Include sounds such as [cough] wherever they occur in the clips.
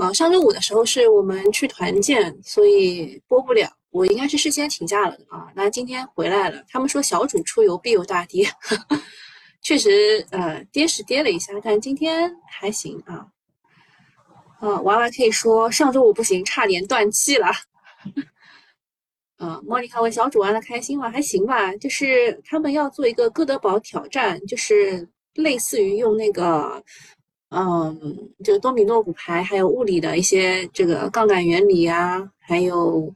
啊，上周五的时候是我们去团建，所以播不了。我应该是事先请假了啊。那今天回来了，他们说小主出游必有大跌，[laughs] 确实，呃，跌是跌了一下，但今天还行啊。啊，娃娃可以说上周五不行，差点断气了。啊，莫妮卡问小主玩的开心吗？还行吧，就是他们要做一个哥德堡挑战，就是类似于用那个。嗯，这个多米诺骨牌，还有物理的一些这个杠杆原理啊，还有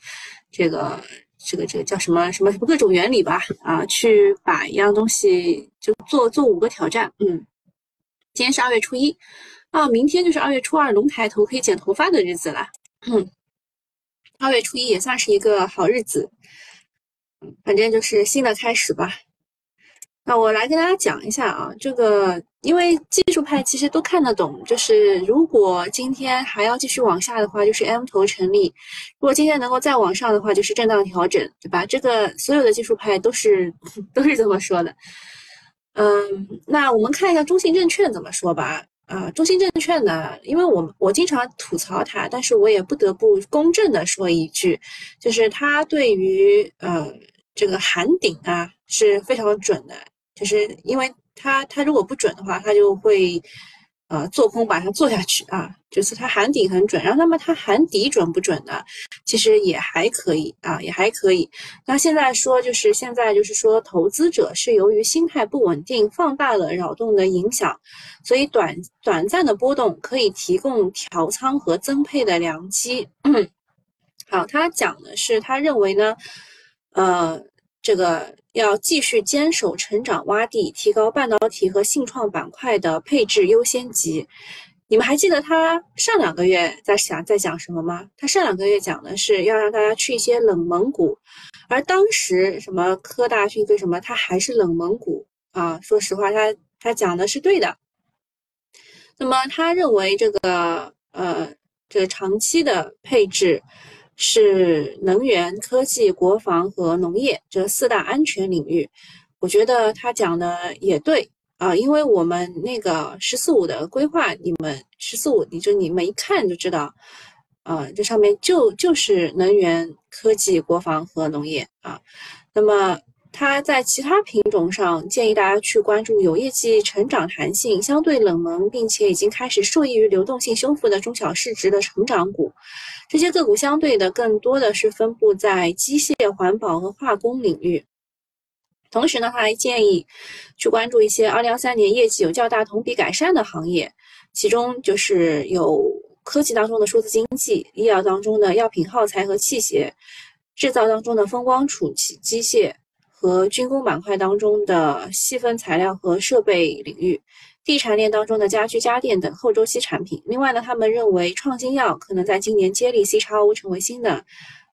这个这个这个叫什么什么什么各种原理吧，啊，去把一样东西就做做五个挑战。嗯，今天是二月初一，啊，明天就是二月初二龙抬头可以剪头发的日子了。嗯，二月初一也算是一个好日子，反正就是新的开始吧。那我来跟大家讲一下啊，这个因为技术派其实都看得懂，就是如果今天还要继续往下的话，就是 M 头成立；如果今天能够再往上的话，就是震荡调整，对吧？这个所有的技术派都是 [laughs] 都是这么说的。嗯，那我们看一下中信证券怎么说吧。啊，中信证券呢，因为我我经常吐槽它，但是我也不得不公正的说一句，就是它对于呃这个寒顶啊是非常准的。就是因为它，它如果不准的话，它就会，呃，做空把它做下去啊。就是它含底很准，然后那么它含底准不准呢？其实也还可以啊，也还可以。那现在说就是现在就是说，投资者是由于心态不稳定，放大了扰动的影响，所以短短暂的波动可以提供调仓和增配的良机。[coughs] 好，他讲的是他认为呢，呃，这个。要继续坚守成长洼地，提高半导体和信创板块的配置优先级。你们还记得他上两个月在想在讲什么吗？他上两个月讲的是要让大家去一些冷门股，而当时什么科大讯飞什么，它还是冷门股啊。说实话，他他讲的是对的。那么他认为这个呃，这个长期的配置。是能源、科技、国防和农业这四大安全领域，我觉得他讲的也对啊，因为我们那个“十四五”的规划，你们“十四五”，你就你们一看就知道，啊，这上面就就是能源、科技、国防和农业啊。那么他在其他品种上建议大家去关注有业绩成长弹性相对冷门，并且已经开始受益于流动性修复的中小市值的成长股。这些个股相对的更多的是分布在机械、环保和化工领域。同时呢，他还建议去关注一些2023年业绩有较大同比改善的行业，其中就是有科技当中的数字经济、医药当中的药品耗材和器械、制造当中的风光储器机械和军工板块当中的细分材料和设备领域。地产链当中的家居家电等后周期产品。另外呢，他们认为创新药可能在今年接力 C 叉 O 成为新的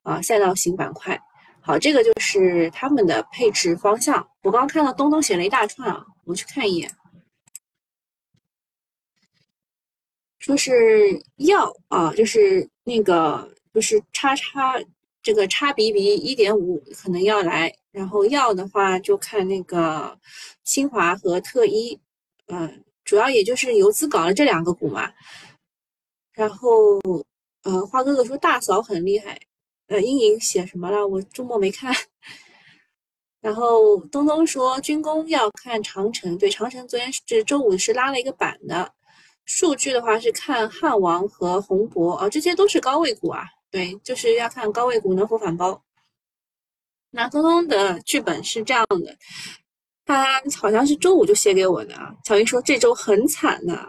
啊赛道型板块。好，这个就是他们的配置方向。我刚刚看到东东写了一大串啊，我去看一眼，说是药啊，就是那个就是叉叉这个叉 B B 一点五可能要来，然后要的话就看那个新华和特一。嗯，主要也就是游资搞了这两个股嘛，然后，呃，花哥哥说大嫂很厉害，呃，阴影写什么了？我周末没看。[laughs] 然后东东说军工要看长城，对，长城昨天是周五是拉了一个板的，数据的话是看汉王和宏博啊，这些都是高位股啊，对，就是要看高位股能否反包。那东东的剧本是这样的。他好像是周五就写给我的啊。乔英说这周很惨呐。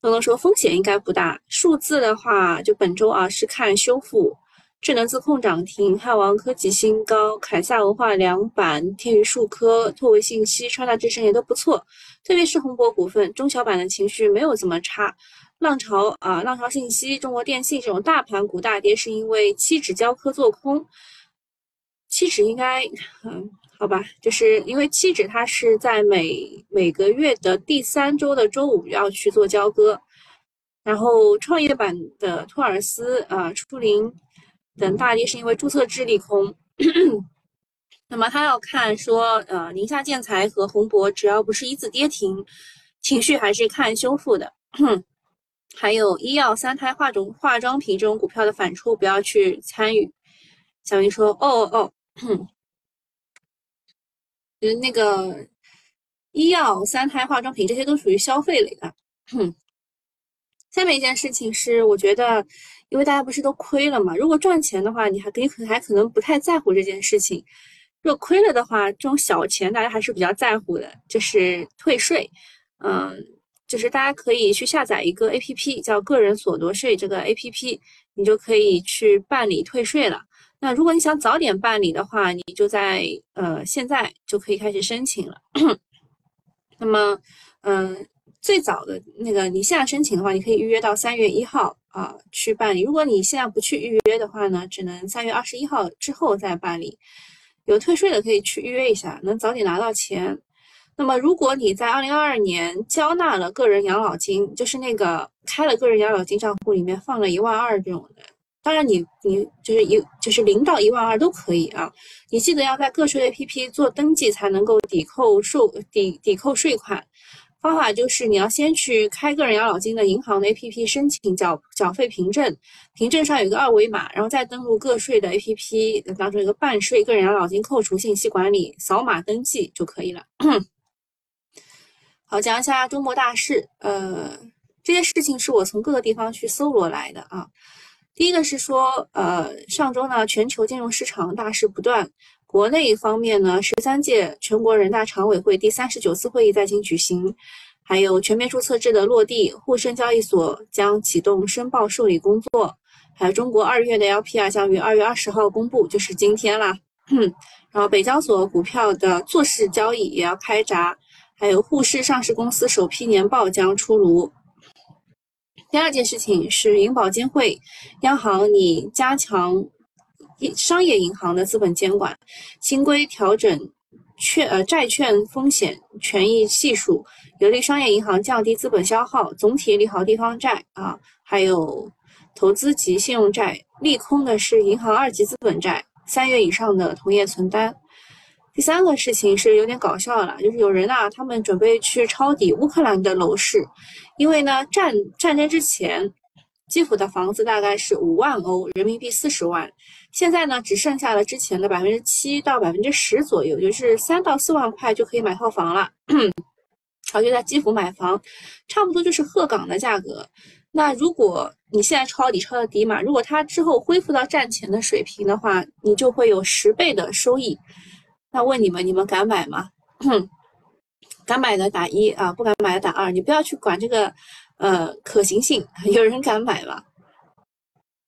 东东说风险应该不大。数字的话，就本周啊是看修复。智能自控涨停，汉王科技新高，凯撒文化两板，天宇数科、拓维信息、川大智深也都不错。特别是宏博股份，中小板的情绪没有这么差。浪潮啊，浪潮信息、中国电信这种大盘股大跌，是因为期指交科做空。期指应该嗯。好吧，就是因为期指它是在每每个月的第三周的周五要去做交割，然后创业板的托尔斯啊、初林等大跌是因为注册制利空，那么他要看说呃宁夏建材和宏博只要不是一字跌停，情绪还是看修复的。还有医药、三胎、化妆化妆品这种股票的反抽不要去参与。小明说：“哦哦，就是那个医药、三胎、化妆品这些都属于消费类的。”下面一件事情是，我觉得，因为大家不是都亏了嘛，如果赚钱的话，你还可以可还可能不太在乎这件事情；如果亏了的话，这种小钱大家还是比较在乎的，就是退税。嗯，就是大家可以去下载一个 A P P，叫个人所得税这个 A P P，你就可以去办理退税了。那如果你想早点办理的话，你就在呃现在就可以开始申请了。那么，嗯。最早的那个，你现在申请的话，你可以预约到三月一号啊去办理。如果你现在不去预约的话呢，只能三月二十一号之后再办理。有退税的可以去预约一下，能早点拿到钱。那么，如果你在二零二二年交纳了个人养老金，就是那个开了个人养老金账户里面放了一万二这种的，当然你你就是一就是零到一万二都可以啊。你记得要在个税 APP 做登记才能够抵扣税抵抵扣税款。方法就是你要先去开个人养老金的银行的 APP 申请缴缴费凭证，凭证上有一个二维码，然后再登录个税的 APP 当中一个办税个人养老金扣除信息管理，扫码登记就可以了。好，讲一下中国大事，呃，这些事情是我从各个地方去搜罗来的啊。第一个是说，呃，上周呢，全球金融市场大事不断。国内方面呢，十三届全国人大常委会第三十九次会议在京举行，还有全面注册制的落地，沪深交易所将启动申报受理工作，还有中国二月的 LPR 将于二月二十号公布，就是今天啦。然后北交所股票的做市交易也要开闸，还有沪市上市公司首批年报将出炉。第二件事情是银保监会，央行拟加强。商业银行的资本监管新规调整券呃债券风险权益系数，有利商业银行降低资本消耗，总体利好地方债啊，还有投资级信用债。利空的是银行二级资本债，三月以上的同业存单。第三个事情是有点搞笑了，就是有人啊，他们准备去抄底乌克兰的楼市，因为呢战战争之前。基辅的房子大概是五万欧，人民币四十万，现在呢只剩下了之前的百分之七到百分之十左右，就是三到四万块就可以买套房了。[clears throat] 好，就在基辅买房，差不多就是鹤岗的价格。那如果你现在抄底抄的低嘛，如果它之后恢复到战前的水平的话，你就会有十倍的收益。那问你们，你们敢买吗？[clears throat] 敢买的打一啊，不敢买的打二。你不要去管这个。呃，可行性 [laughs] 有人敢买吗？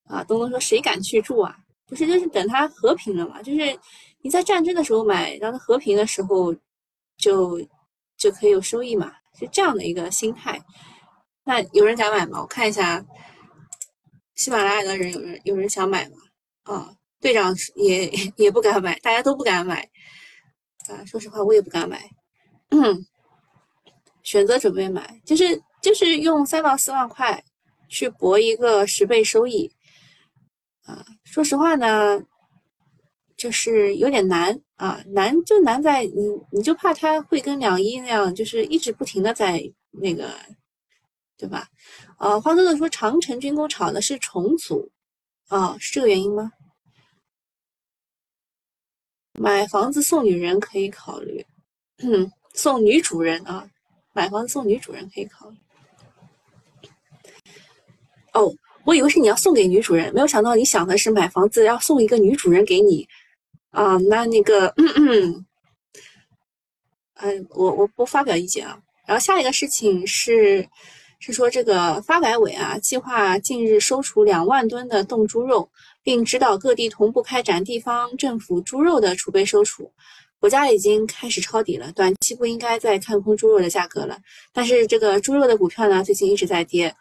啊，东东说谁敢去住啊？不是，就是等它和平了嘛。就是你在战争的时候买，让它和平的时候就就可以有收益嘛，是这样的一个心态。那有人敢买吗？我看一下，喜马拉雅的人有人有人想买吗？啊，队长也 [laughs] 也不敢买，大家都不敢买。啊，说实话，我也不敢买。嗯，选择准备买，就是。就是用三到四万块去博一个十倍收益，啊，说实话呢，就是有点难啊，难就难在你，你就怕它会跟两一那样，就是一直不停的在那个，对吧？呃，花哥哥说长城军工炒的是重组，啊，是这个原因吗？买房子送女人可以考虑，嗯，送女主人啊，买房子送女主人可以考虑。哦，我以为是你要送给女主人，没有想到你想的是买房子要送一个女主人给你啊。那那个，嗯嗯，嗯，我我不发表意见啊。然后下一个事情是，是说这个发改委啊，计划近日收储两万吨的冻猪肉，并指导各地同步开展地方政府猪肉的储备收储。国家已经开始抄底了，短期不应该再看空猪肉的价格了。但是这个猪肉的股票呢，最近一直在跌。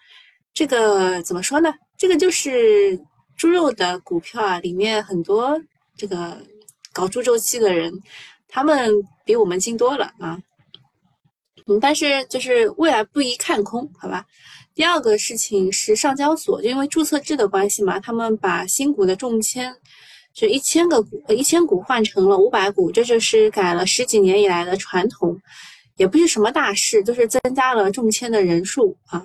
这个怎么说呢？这个就是猪肉的股票啊，里面很多这个搞猪周期的人，他们比我们精多了啊。嗯，但是就是未来不宜看空，好吧？第二个事情是上交所，就因为注册制的关系嘛，他们把新股的中签，就一千个股，一千股换成了五百股，这就是改了十几年以来的传统，也不是什么大事，就是增加了中签的人数啊。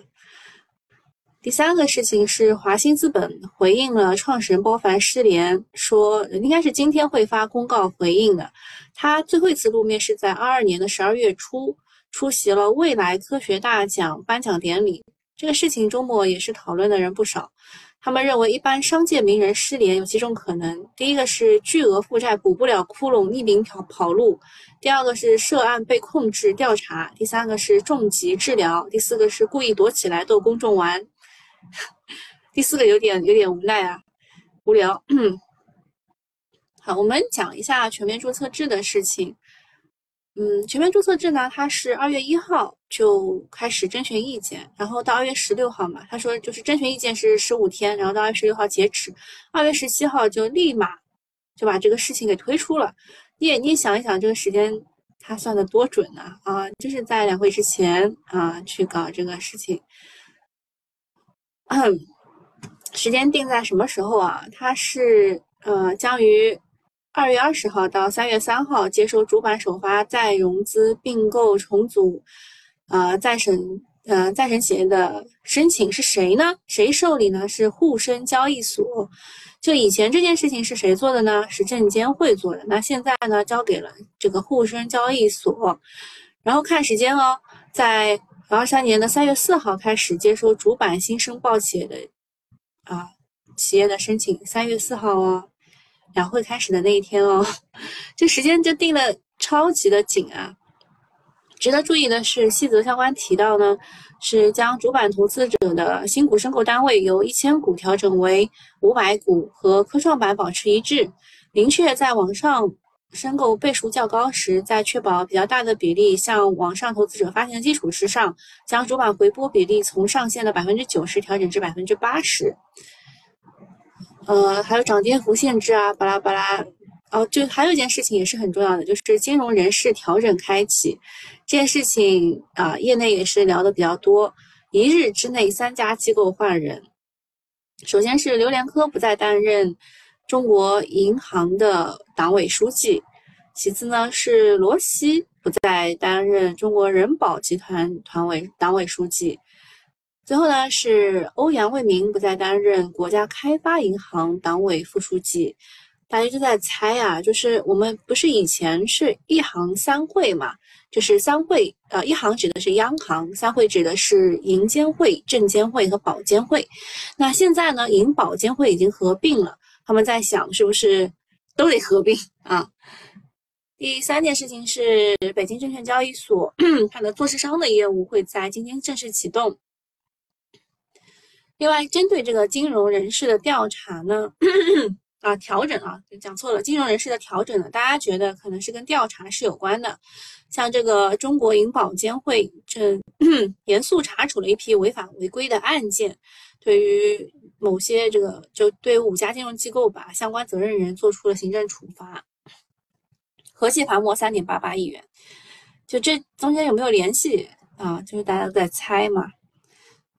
第三个事情是华兴资本回应了创始人包凡失联，说应该是今天会发公告回应的。他最后一次露面是在二二年的十二月初，出席了未来科学大奖颁奖典礼。这个事情周末也是讨论的人不少。他们认为，一般商界名人失联有几种可能：第一个是巨额负债补不了窟窿，匿名跑跑路；第二个是涉案被控制调查；第三个是重疾治疗；第四个是故意躲起来逗公众玩。[laughs] 第四个有点有点无奈啊，无聊。[clears throat] 好，我们讲一下全面注册制的事情。嗯，全面注册制呢，它是二月一号就开始征询意见，然后到二月十六号嘛，他说就是征询意见是十五天，然后到二月十六号截止，二月十七号就立马就把这个事情给推出了。你也你也想一想，这个时间他算的多准呢？啊，就是在两会之前啊去搞这个事情。嗯，时间定在什么时候啊？它是呃，将于二月二十号到三月三号接收主板首发再融资并购重组呃再审呃再审企业的申请是谁呢？谁受理呢？是沪深交易所。就以前这件事情是谁做的呢？是证监会做的。那现在呢，交给了这个沪深交易所。然后看时间哦，在。二三年的三月四号开始接收主板新申报企业的啊企业的申请，三月四号哦，两会开始的那一天哦，[laughs] 这时间就定的超级的紧啊。值得注意的是，细则相关提到呢，是将主板投资者的新股申购单位由一千股调整为五百股，和科创板保持一致，明确在网上。申购倍数较高时，在确保比较大的比例向网上投资者发行的基础之上，将主板回拨比例从上限的百分之九十调整至百分之八十。呃，还有涨跌幅限制啊，巴拉巴拉。哦，就还有一件事情也是很重要的，就是金融人事调整开启这件事情啊，业内也是聊的比较多。一日之内，三家机构换人，首先是榴莲科不再担任。中国银行的党委书记，其次呢是罗西不再担任中国人保集团团委党委书记，最后呢是欧阳卫民不再担任国家开发银行党委副书记。大家就在猜啊，就是我们不是以前是一行三会嘛，就是三会，呃，一行指的是央行，三会指的是银监会、证监会和保监会。那现在呢，银保监会已经合并了。他们在想是不是都得合并啊？第三件事情是北京证券交易所 [clears throat] 它的做市商的业务会在今天正式启动。另外，针对这个金融人士的调查呢，[coughs] 啊调整啊，讲错了，金融人士的调整呢，大家觉得可能是跟调查是有关的。像这个中国银保监会正 [clears throat] 严肃查处了一批违法违规的案件，对于。某些这个就对五家金融机构吧，相关责任人做出了行政处罚，合计罚没三点八八亿元。就这中间有没有联系啊？就是大家都在猜嘛。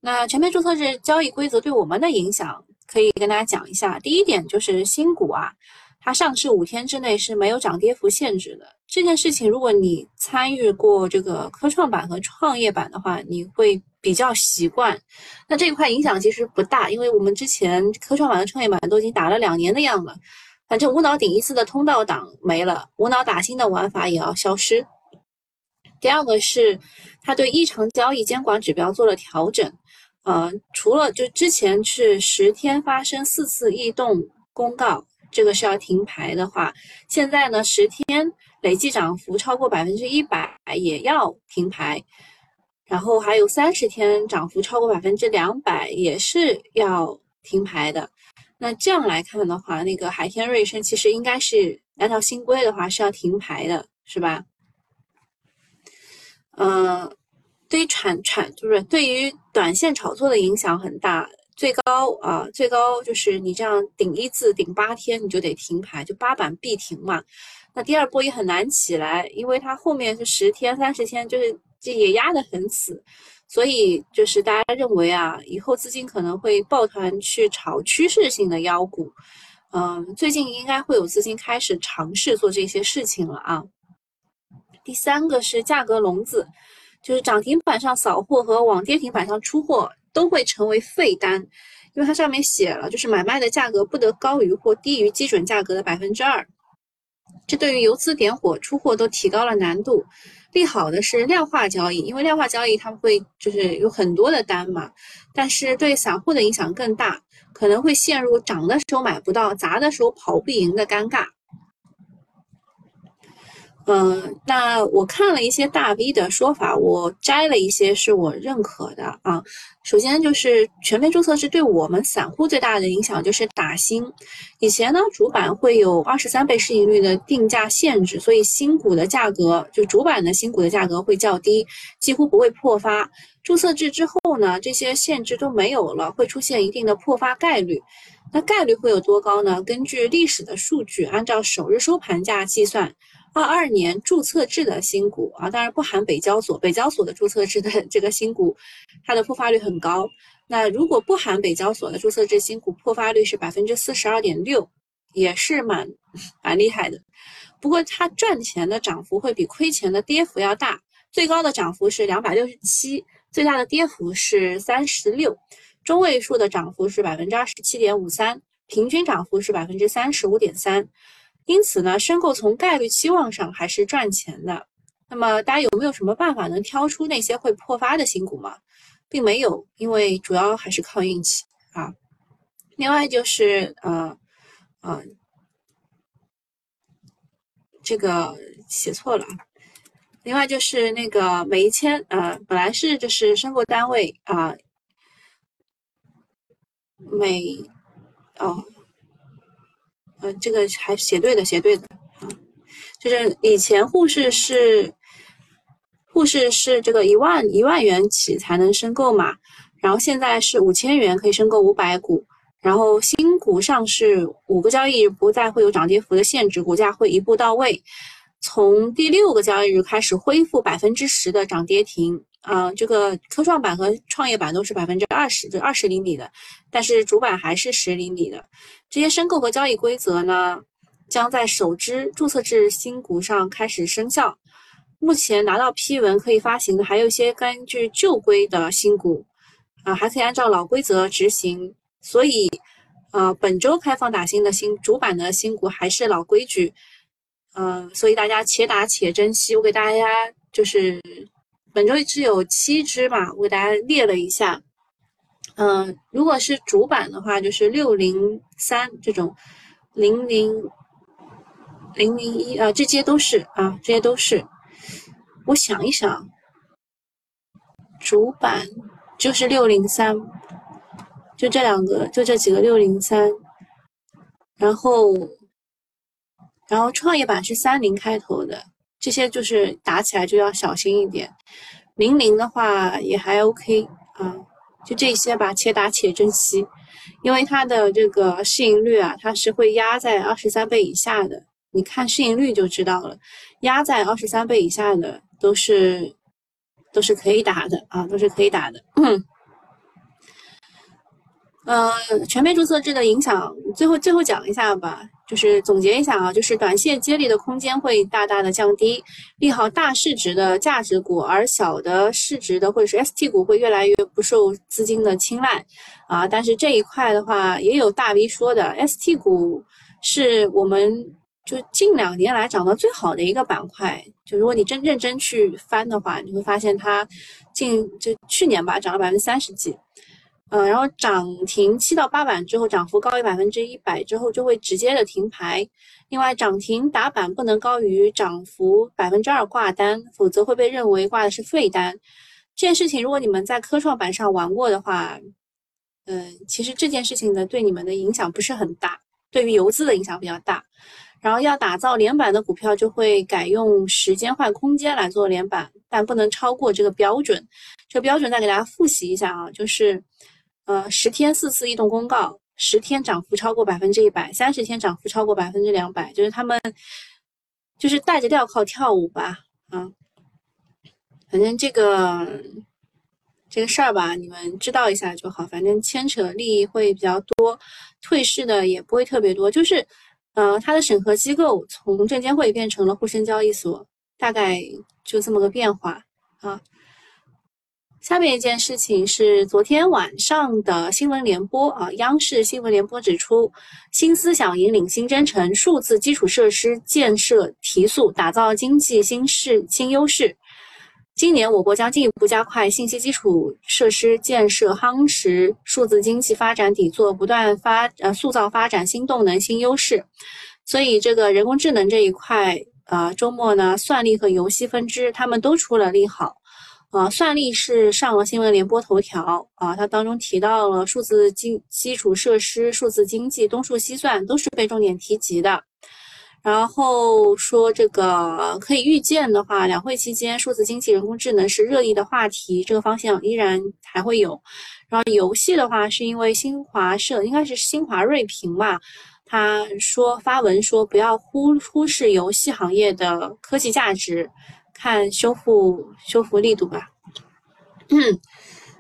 那全面注册制交易规则对我们的影响，可以跟大家讲一下。第一点就是新股啊，它上市五天之内是没有涨跌幅限制的。这件事情，如果你参与过这个科创板和创业板的话，你会。比较习惯，那这一块影响其实不大，因为我们之前科创板和创业板都已经打了两年的样了，反正无脑顶一次的通道党没了，无脑打新的玩法也要消失。第二个是，它对异常交易监管指标做了调整，呃，除了就之前是十天发生四次异动公告，这个是要停牌的话，现在呢十天累计涨幅超过百分之一百也要停牌。然后还有三十天涨幅超过百分之两百，也是要停牌的。那这样来看的话，那个海天瑞声其实应该是按照新规的话是要停牌的，是吧？嗯，对于产产就是对于短线炒作的影响很大，最高啊，最高就是你这样顶一次顶八天你就得停牌，就八板必停嘛。那第二波也很难起来，因为它后面是十天、三十天，就是。这也压得很死，所以就是大家认为啊，以后资金可能会抱团去炒趋势性的妖股，嗯，最近应该会有资金开始尝试做这些事情了啊。第三个是价格笼子，就是涨停板上扫货和往跌停板上出货，都会成为废单，因为它上面写了，就是买卖的价格不得高于或低于基准价格的百分之二。这对于游资点火出货都提高了难度。利好的是量化交易，因为量化交易他们会就是有很多的单嘛，但是对散户的影响更大，可能会陷入涨的时候买不到，砸的时候跑不赢的尴尬。嗯，那我看了一些大 V 的说法，我摘了一些是我认可的啊。首先就是全面注册制对我们散户最大的影响就是打新。以前呢，主板会有二十三倍市盈率的定价限制，所以新股的价格就主板的新股的价格会较低，几乎不会破发。注册制之后呢，这些限制都没有了，会出现一定的破发概率。那概率会有多高呢？根据历史的数据，按照首日收盘价计算。二二年注册制的新股啊，当然不含北交所，北交所的注册制的这个新股，它的破发率很高。那如果不含北交所的注册制新股，破发率是百分之四十二点六，也是蛮蛮厉害的。不过它赚钱的涨幅会比亏钱的跌幅要大，最高的涨幅是两百六十七，最大的跌幅是三十六，中位数的涨幅是百分之二十七点五三，平均涨幅是百分之三十五点三。因此呢，申购从概率期望上还是赚钱的。那么大家有没有什么办法能挑出那些会破发的新股吗？并没有，因为主要还是靠运气啊。另外就是呃呃，这个写错了。另外就是那个每一千呃，本来是就是申购单位啊，每哦。这个还写对的，写对的啊，就是以前护士是护士是这个一万一万元起才能申购嘛，然后现在是五千元可以申购五百股，然后新股上市五个交易日不再会有涨跌幅的限制，股价会一步到位，从第六个交易日开始恢复百分之十的涨跌停。啊，这个科创板和创业板都是百分之二十，就二十厘米的，但是主板还是十厘米的。这些申购和交易规则呢，将在首支注册制新股上开始生效。目前拿到批文可以发行的，还有一些根据旧规的新股，啊，还可以按照老规则执行。所以，呃，本周开放打新的新主板的新股还是老规矩，嗯，所以大家且打且珍惜。我给大家就是。本周只有七只嘛，我给大家列了一下。嗯，如果是主板的话，就是六零三这种，零零零零一啊，这些都是啊，这些都是。我想一想，主板就是六零三，就这两个，就这几个六零三。然后，然后创业板是三零开头的。这些就是打起来就要小心一点，零零的话也还 OK 啊，就这些吧，且打且珍惜，因为它的这个市盈率啊，它是会压在二十三倍以下的，你看市盈率就知道了，压在二十三倍以下的都是都是可以打的啊，都是可以打的。呃，全面注册制的影响，最后最后讲一下吧，就是总结一下啊，就是短线接力的空间会大大的降低，利好大市值的价值股，而小的市值的或者是 ST 股会越来越不受资金的青睐啊。但是这一块的话，也有大 V 说的，ST 股是我们就近两年来涨得最好的一个板块，就如果你真认真去翻的话，你会发现它近就去年吧涨了百分之三十几。嗯，然后涨停七到八板之后，涨幅高于百分之一百之后，就会直接的停牌。另外，涨停打板不能高于涨幅百分之二挂单，否则会被认为挂的是废单。这件事情，如果你们在科创板上玩过的话，嗯，其实这件事情呢，对你们的影响不是很大，对于游资的影响比较大。然后要打造连板的股票，就会改用时间换空间来做连板，但不能超过这个标准。这个标准再给大家复习一下啊，就是。呃，十天四次异动公告，十天涨幅超过百分之一百，三十天涨幅超过百分之两百，就是他们就是带着镣铐跳舞吧，啊，反正这个这个事儿吧，你们知道一下就好，反正牵扯利益会比较多，退市的也不会特别多，就是呃，它的审核机构从证监会变成了沪深交易所，大概就这么个变化啊。下面一件事情是昨天晚上的新闻联播啊，央视新闻联播指出，新思想引领新征程，数字基础设施建设提速，打造经济新势新优势。今年我国将进一步加快信息基础设施建设，夯实数字经济发展底座，不断发呃塑造发展新动能新优势。所以这个人工智能这一块，呃，周末呢，算力和游戏分支他们都出了利好。啊，算力是上了新闻联播头条啊，它当中提到了数字基基础设施、数字经济、东数西算都是被重点提及的。然后说这个可以预见的话，两会期间数字经济、人工智能是热议的话题，这个方向依然还会有。然后游戏的话，是因为新华社应该是新华瑞评吧，他说发文说不要忽忽视游戏行业的科技价值。看修复修复力度吧，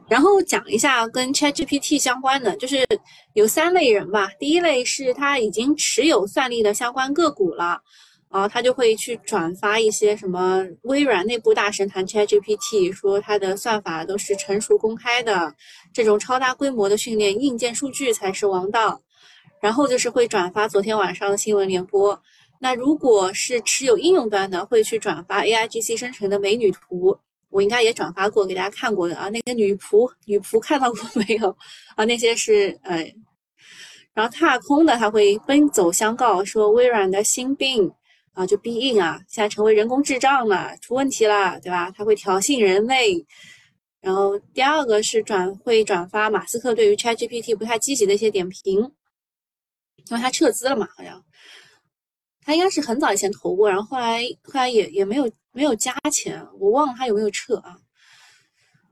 然后讲一下跟 ChatGPT 相关的，就是有三类人吧。第一类是他已经持有算力的相关个股了，啊，他就会去转发一些什么微软内部大神谈 ChatGPT，说它的算法都是成熟公开的，这种超大规模的训练硬件数据才是王道。然后就是会转发昨天晚上的新闻联播。那如果是持有应用端的，会去转发 A I G C 生成的美女图，我应该也转发过给大家看过的啊。那个女仆，女仆看到过没有啊？那些是呃，然后踏空的他会奔走相告说微软的新病啊，就 B 硬啊，现在成为人工智障了，出问题了，对吧？他会挑衅人类。然后第二个是转会转发马斯克对于 Chat G P T 不太积极的一些点评，因为他撤资了嘛，好像。他应该是很早以前投过，然后后来后来也也没有没有加钱，我忘了他有没有撤啊。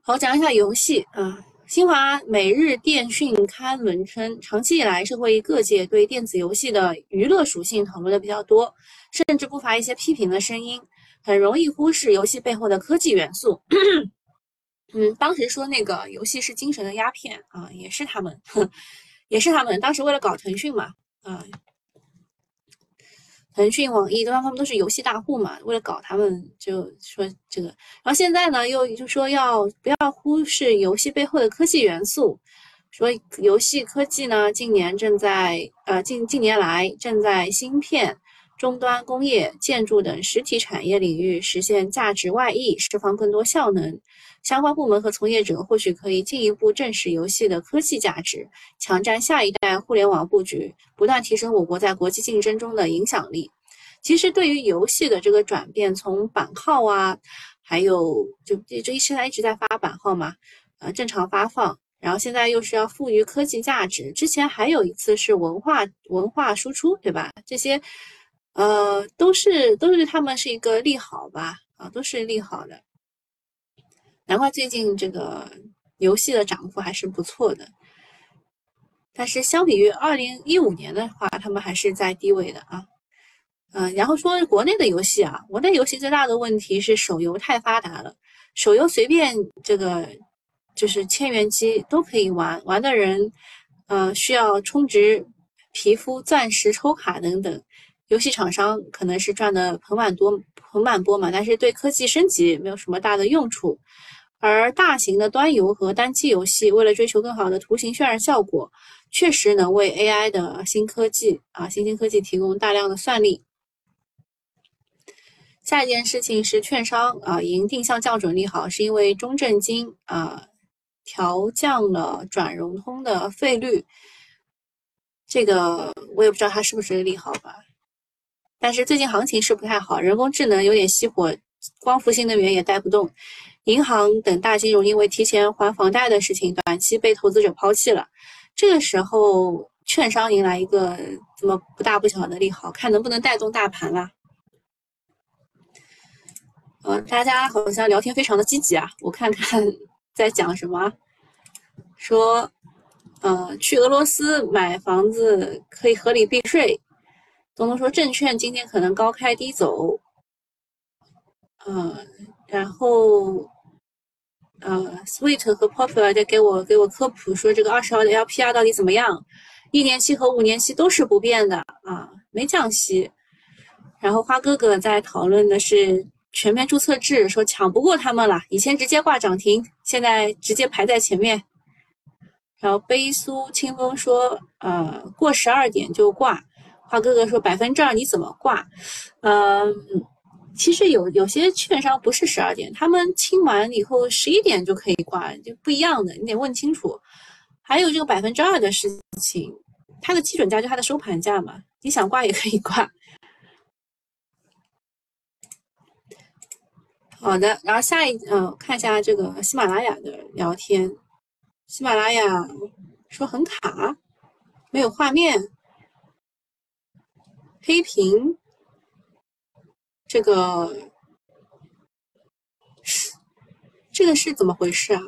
好，讲一下游戏啊。新华每日电讯刊文称，长期以来社会各界对电子游戏的娱乐属性讨论的比较多，甚至不乏一些批评的声音，很容易忽视游戏背后的科技元素。[clears throat] 嗯，当时说那个游戏是精神的鸦片啊，也是他们，[laughs] 也是他们当时为了搞腾讯嘛，啊。腾讯、网易，对吧？他们都是游戏大户嘛，为了搞他们，就说这个。然后现在呢，又就说要不要忽视游戏背后的科技元素？说游戏科技呢，近年正在呃近近年来正在芯片、终端工业、建筑等实体产业领域实现价值外溢，释放更多效能。相关部门和从业者或许可以进一步证实游戏的科技价值，抢占下一代互联网布局，不断提升我国在国际竞争中的影响力。其实，对于游戏的这个转变，从版号啊，还有就这一现在一直在发版号嘛，呃，正常发放，然后现在又是要赋予科技价值，之前还有一次是文化文化输出，对吧？这些，呃，都是都是对他们是一个利好吧，啊，都是利好的。难怪最近这个游戏的涨幅还是不错的，但是相比于二零一五年的话，他们还是在低位的啊。嗯，然后说国内的游戏啊，国内游戏最大的问题是手游太发达了，手游随便这个就是千元机都可以玩，玩的人呃需要充值皮肤、钻石、抽卡等等，游戏厂商可能是赚的盆满多盆满钵满，但是对科技升级没有什么大的用处。而大型的端游和单机游戏，为了追求更好的图形渲染效果，确实能为 AI 的新科技啊，新兴科技提供大量的算力。下一件事情是券商啊，迎定向降准利好，是因为中证金啊调降了转融通的费率。这个我也不知道它是不是利好吧，但是最近行情是不太好，人工智能有点熄火，光伏新能源也带不动。银行等大金融因为提前还房贷的事情，短期被投资者抛弃了。这个时候，券商迎来一个这么不大不小的利好，看能不能带动大盘啦。呃，大家好像聊天非常的积极啊，我看看 [laughs] 在讲什么。说，呃，去俄罗斯买房子可以合理避税。东东说，证券今天可能高开低走。嗯，然后。呃，Sweet 和 Popular 在给我给我科普说，这个二十号的 LPR 到底怎么样？一年期和五年期都是不变的啊，没降息。然后花哥哥在讨论的是全面注册制，说抢不过他们了。以前直接挂涨停，现在直接排在前面。然后悲苏清风说，呃，过十二点就挂。花哥哥说百分之二你怎么挂？嗯，其实有有些券商不是十二点，他们清完以后十一点就可以挂，就不一样的，你得问清楚。还有这个百分之二的事情，它的基准价就它的收盘价嘛，你想挂也可以挂。好的，然后下一嗯，看一下这个喜马拉雅的聊天。喜马拉雅说很卡，没有画面，黑屏，这个这个是怎么回事啊？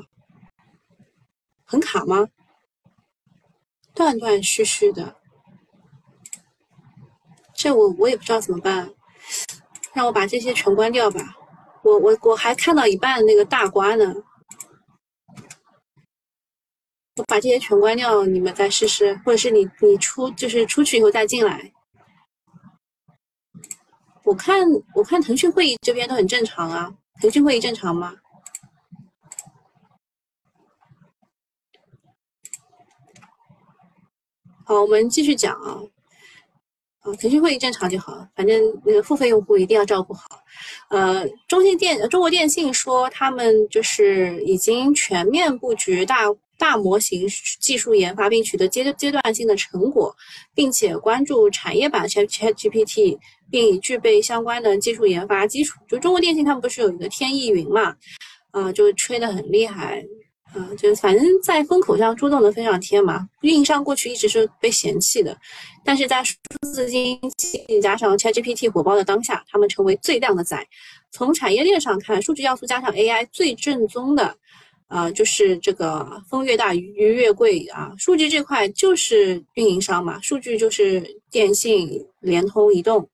很卡吗？断断续续的，这我我也不知道怎么办，让我把这些全关掉吧。我我我还看到一半那个大瓜呢，我把这些全关掉，你们再试试，或者是你你出就是出去以后再进来。我看我看腾讯会议这边都很正常啊，腾讯会议正常吗？好，我们继续讲啊。啊腾讯会议正常就好，反正那个付费用户一定要照顾好。呃，中信电、中国电信说他们就是已经全面布局大大模型技术研发，并取得阶阶段性的成果，并且关注产业版 ChatGPT，并已具备相关的技术研发基础。就中国电信他们不是有一个天翼云嘛？啊，就吹得很厉害。啊，就反正在风口上猪都能飞上天嘛。运营商过去一直是被嫌弃的，但是在数字经济加上 ChatGPT 火爆的当下，他们成为最靓的仔。从产业链上看，数据要素加上 AI 最正宗的，啊，就是这个风越大鱼越贵啊。数据这块就是运营商嘛，数据就是电信、联通、移动，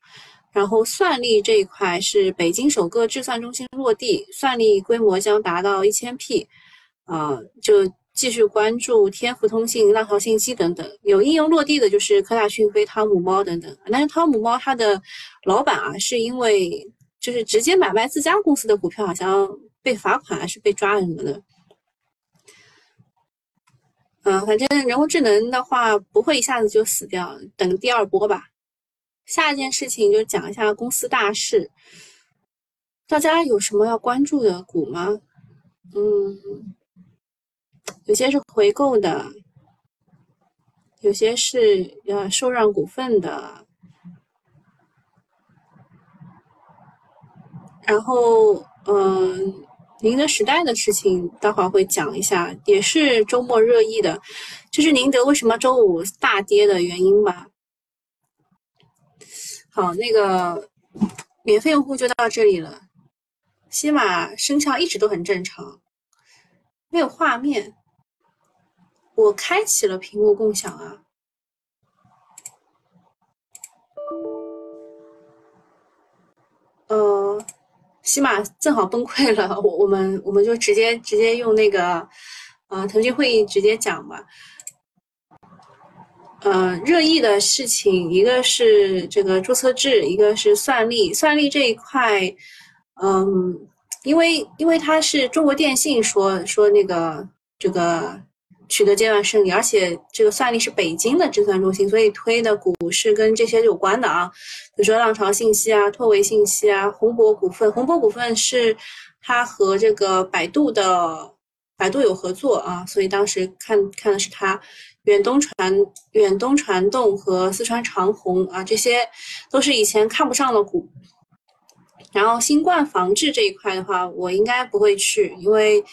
然后算力这一块是北京首个智算中心落地，算力规模将达到一千 P。啊，就继续关注天府通信、浪潮信息等等，有应用落地的，就是科大讯飞、汤姆猫等等。但是汤姆猫它的老板啊，是因为就是直接买卖自家公司的股票，好像被罚款还是被抓什么的。嗯，反正人工智能的话不会一下子就死掉，等第二波吧。下一件事情就讲一下公司大事，大家有什么要关注的股吗？嗯。有些是回购的，有些是呃受让股份的，然后嗯，宁德时代的事情待会儿会讲一下，也是周末热议的，就是宁德为什么周五大跌的原因吧。好，那个免费用户就到这里了，西马声效一直都很正常。没有画面，我开启了屏幕共享啊。呃，喜马正好崩溃了，我我们我们就直接直接用那个，呃，腾讯会议直接讲吧。呃，热议的事情，一个是这个注册制，一个是算力，算力这一块，嗯。因为因为它是中国电信说说那个这个取得阶段胜利，而且这个算力是北京的智算中心，所以推的股是跟这些有关的啊，比如说浪潮信息啊、拓维信息啊、宏博股份。宏博股份是它和这个百度的百度有合作啊，所以当时看看的是它。远东传远东传动和四川长虹啊，这些都是以前看不上的股。然后新冠防治这一块的话，我应该不会去，因为，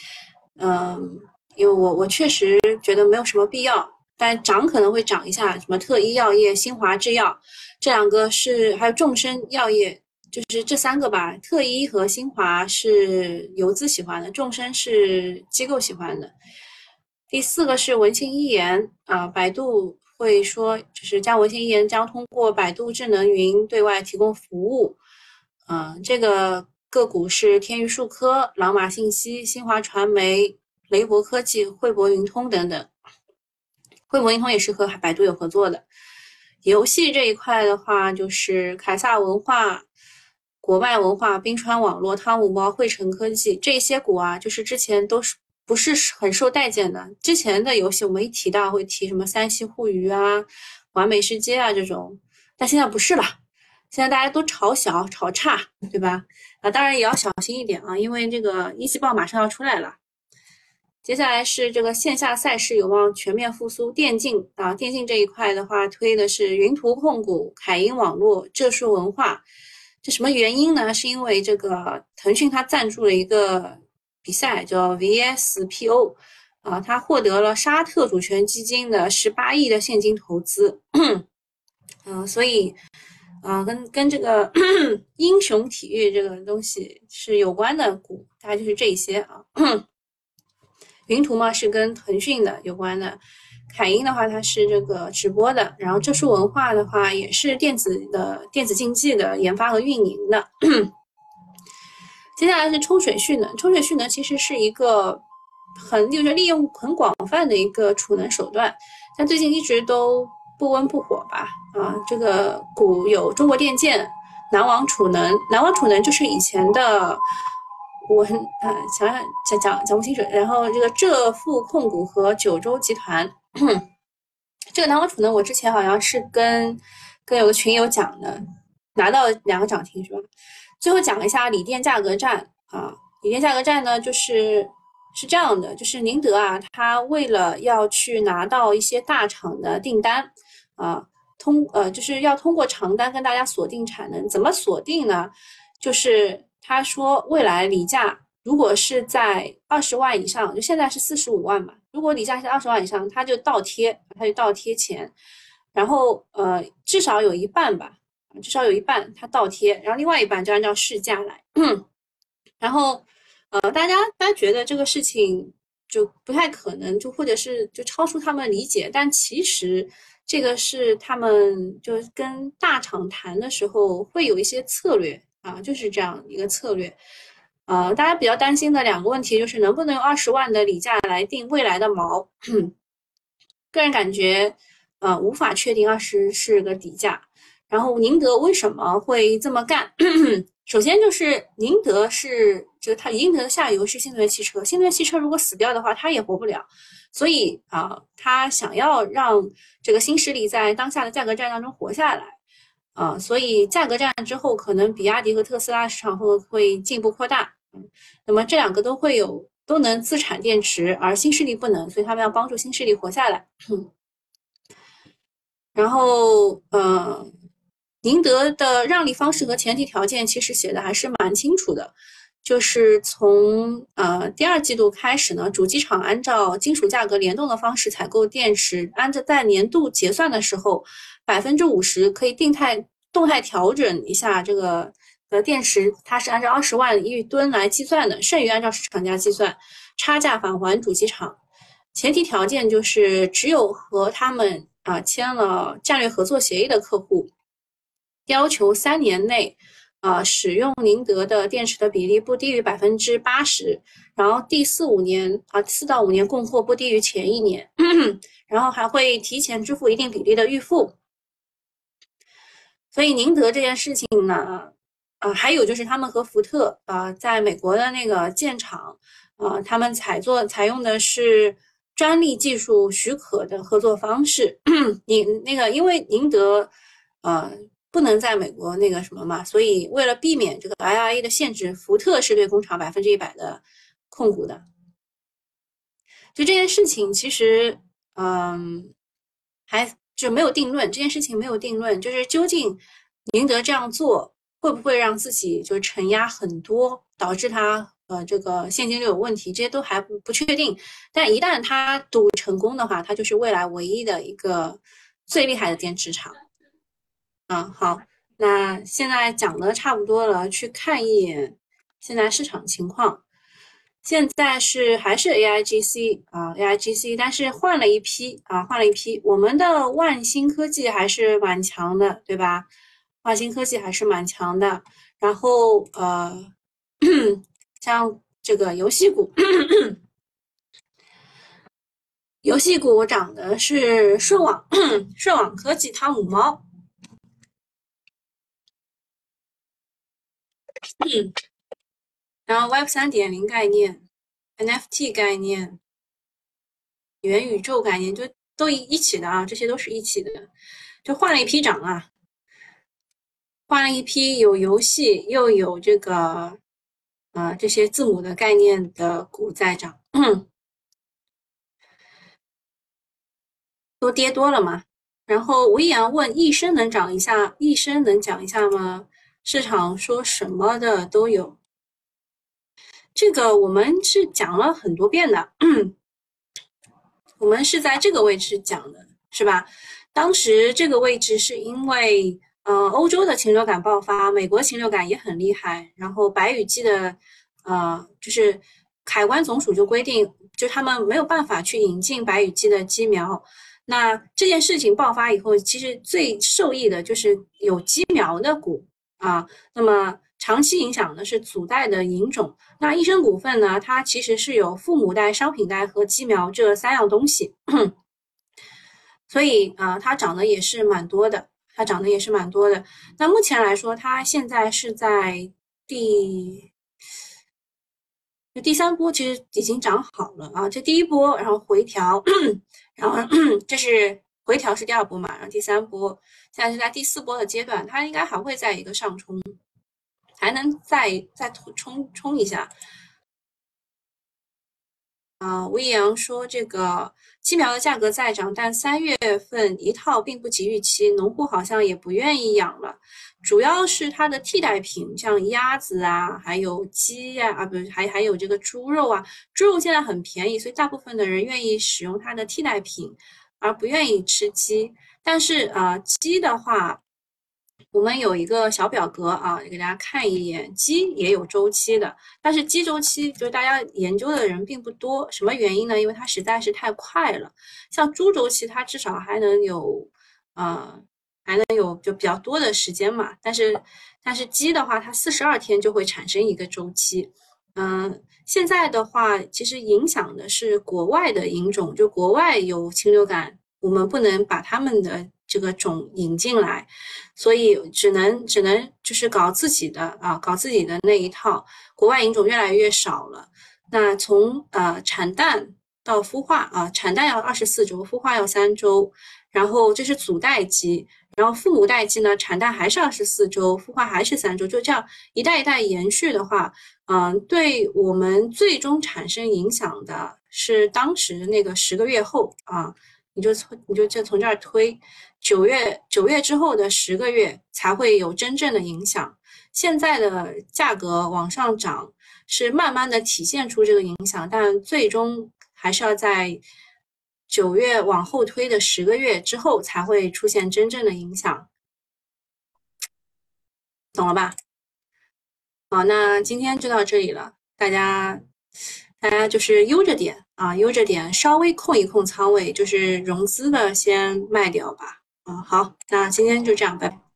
嗯，因为我我确实觉得没有什么必要。但涨可能会涨一下，什么特医药业、新华制药，这两个是还有众生药业，就是这三个吧。特医和新华是游资喜欢的，众生是机构喜欢的。第四个是文心一言啊，百度会说，就是将文心一言将通过百度智能云对外提供服务。嗯，这个个股是天娱数科、朗玛信息、新华传媒、雷博科技、汇博云通等等。汇博云通也是和百度有合作的。游戏这一块的话，就是凯撒文化、国脉文化、冰川网络、汤姆猫、汇成科技这些股啊，就是之前都是不是很受待见的。之前的游戏我们一提到会提什么三星互娱啊、完美世界啊这种，但现在不是了，现在大家都炒小、炒差，对吧？啊，当然也要小心一点啊，因为这个一季报马上要出来了。接下来是这个线下赛事有望全面复苏，电竞啊，电竞这一块的话，推的是云图控股、凯英网络、浙数文化。这什么原因呢？是因为这个腾讯它赞助了一个比赛，叫 VSPO，啊，它获得了沙特主权基金的十八亿的现金投资，[clears throat] 嗯，所以。啊，跟跟这个 [clears throat] 英雄体育这个东西是有关的股，大概就是这些啊。[clears throat] 云图嘛是跟腾讯的有关的，凯英的话它是这个直播的，然后浙数文化的话也是电子的电子竞技的研发和运营的。接下来是抽水蓄能，抽水蓄能其实是一个很就是利用很广泛的一个储能手段，但最近一直都。不温不火吧，啊，这个股有中国电建、南网储能，南网储能就是以前的，我很呃想想讲讲讲不清楚。然后这个浙富控股和九州集团，这个南网储能我之前好像是跟跟有个群友讲的，拿到两个涨停是吧？最后讲一下锂电价格战啊，锂电价格战呢就是是这样的，就是宁德啊，他为了要去拿到一些大厂的订单。啊，通呃就是要通过长单跟大家锁定产能，怎么锁定呢？就是他说未来锂价如果是在二十万以上，就现在是四十五万嘛，如果锂价是二十万以上，他就倒贴，他就倒贴钱，然后呃至少有一半吧，至少有一半他倒贴，然后另外一半就按照市价来，[clears throat] 然后呃大家大家觉得这个事情就不太可能，就或者是就超出他们理解，但其实。这个是他们就是跟大厂谈的时候会有一些策略啊，就是这样一个策略。呃，大家比较担心的两个问题就是能不能用二十万的锂价来定未来的毛？[clears throat] 个人感觉，呃，无法确定二十是个底价。然后宁德为什么会这么干？[clears throat] 首先就是宁德是，就是它宁德的下游是新能源汽车，新能源汽车如果死掉的话，它也活不了。所以啊，他想要让这个新势力在当下的价格战当中活下来，啊，所以价格战之后，可能比亚迪和特斯拉市场会会进一步扩大，那么这两个都会有都能自产电池，而新势力不能，所以他们要帮助新势力活下来。然后，呃，宁德的让利方式和前提条件其实写的还是蛮清楚的。就是从呃第二季度开始呢，主机厂按照金属价格联动的方式采购电池，按照在年度结算的时候，百分之五十可以定态动态调整一下这个的电池，它是按照二十万一吨来计算的，剩余按照市场价计算，差价返还主机厂。前提条件就是只有和他们啊签了战略合作协议的客户，要求三年内。啊，使用宁德的电池的比例不低于百分之八十，然后第四五年啊，四到五年供货不低于前一年，[coughs] 然后还会提前支付一定比例的预付。所以宁德这件事情呢，啊，还有就是他们和福特啊，在美国的那个建厂啊，他们采做采用的是专利技术许可的合作方式。[clears throat] 宁那个因为宁德，呃。不能在美国那个什么嘛，所以为了避免这个 IRA 的限制，福特是对工厂百分之一百的控股的。就这件事情，其实嗯，还就没有定论。这件事情没有定论，就是究竟宁德这样做会不会让自己就承压很多，导致他呃这个现金流有问题，这些都还不不确定。但一旦他赌成功的话，他就是未来唯一的一个最厉害的电池厂。啊，好，那现在讲的差不多了，去看一眼现在市场情况。现在是还是 A I G C 啊，A I G C，但是换了一批啊，换了一批。我们的万兴科技还是蛮强的，对吧？万兴科技还是蛮强的。然后呃，[clears throat] 像这个游戏股，游戏股涨的是顺网，顺网科技、汤姆猫。然后 Web 三点零概念、NFT 概念、元宇宙概念，就都一一起的啊，这些都是一起的，就换了一批涨啊，换了一批有游戏又有这个呃这些字母的概念的股在涨，都跌多了嘛。然后吴易阳问：一生能涨一下？一生能讲一下吗？市场说什么的都有。这个我们是讲了很多遍的，我们是在这个位置讲的，是吧？当时这个位置是因为，呃，欧洲的禽流感爆发，美国禽流感也很厉害，然后白羽鸡的，呃，就是海关总署就规定，就他们没有办法去引进白羽鸡的鸡苗。那这件事情爆发以后，其实最受益的就是有鸡苗的股啊。那么长期影响的是祖代的引种。那益生股份呢，它其实是有父母代、商品代和鸡苗这三样东西，[clears throat] 所以啊，它涨的也是蛮多的，它涨的也是蛮多的。那目前来说，它现在是在第。就第三波其实已经涨好了啊，这第一波，然后回调，[clears throat] 然后 [clears throat] 这是回调是第二波嘛，然后第三波现在是在第四波的阶段，它应该还会在一个上冲，还能再再冲冲一下。啊，吴易阳说这个鸡苗的价格在涨，但三月份一套并不及预期，农户好像也不愿意养了。主要是它的替代品，像鸭子啊，还有鸡呀，啊不是，还还有这个猪肉啊，猪肉现在很便宜，所以大部分的人愿意使用它的替代品，而不愿意吃鸡。但是啊，鸡的话，我们有一个小表格啊，给大家看一眼，鸡也有周期的，但是鸡周期就是大家研究的人并不多，什么原因呢？因为它实在是太快了。像猪周期，它至少还能有，呃。还能有就比较多的时间嘛，但是但是鸡的话，它四十二天就会产生一个周期。嗯，现在的话，其实影响的是国外的引种，就国外有禽流感，我们不能把他们的这个种引进来，所以只能只能就是搞自己的啊，搞自己的那一套。国外引种越来越少了，那从呃产蛋到孵化啊，产蛋要二十四周，孵化要三周，然后这是祖代鸡。然后父母代鸡呢，产蛋还是二十四周，孵化还是三周，就这样一代一代延续的话，嗯，对我们最终产生影响的是当时那个十个月后啊，你就从你就就从这儿推，九月九月之后的十个月才会有真正的影响。现在的价格往上涨是慢慢的体现出这个影响，但最终还是要在。九月往后推的十个月之后才会出现真正的影响，懂了吧？好，那今天就到这里了，大家大家就是悠着点啊，悠着点，稍微控一控仓位，就是融资的先卖掉吧。好，那今天就这样，拜拜。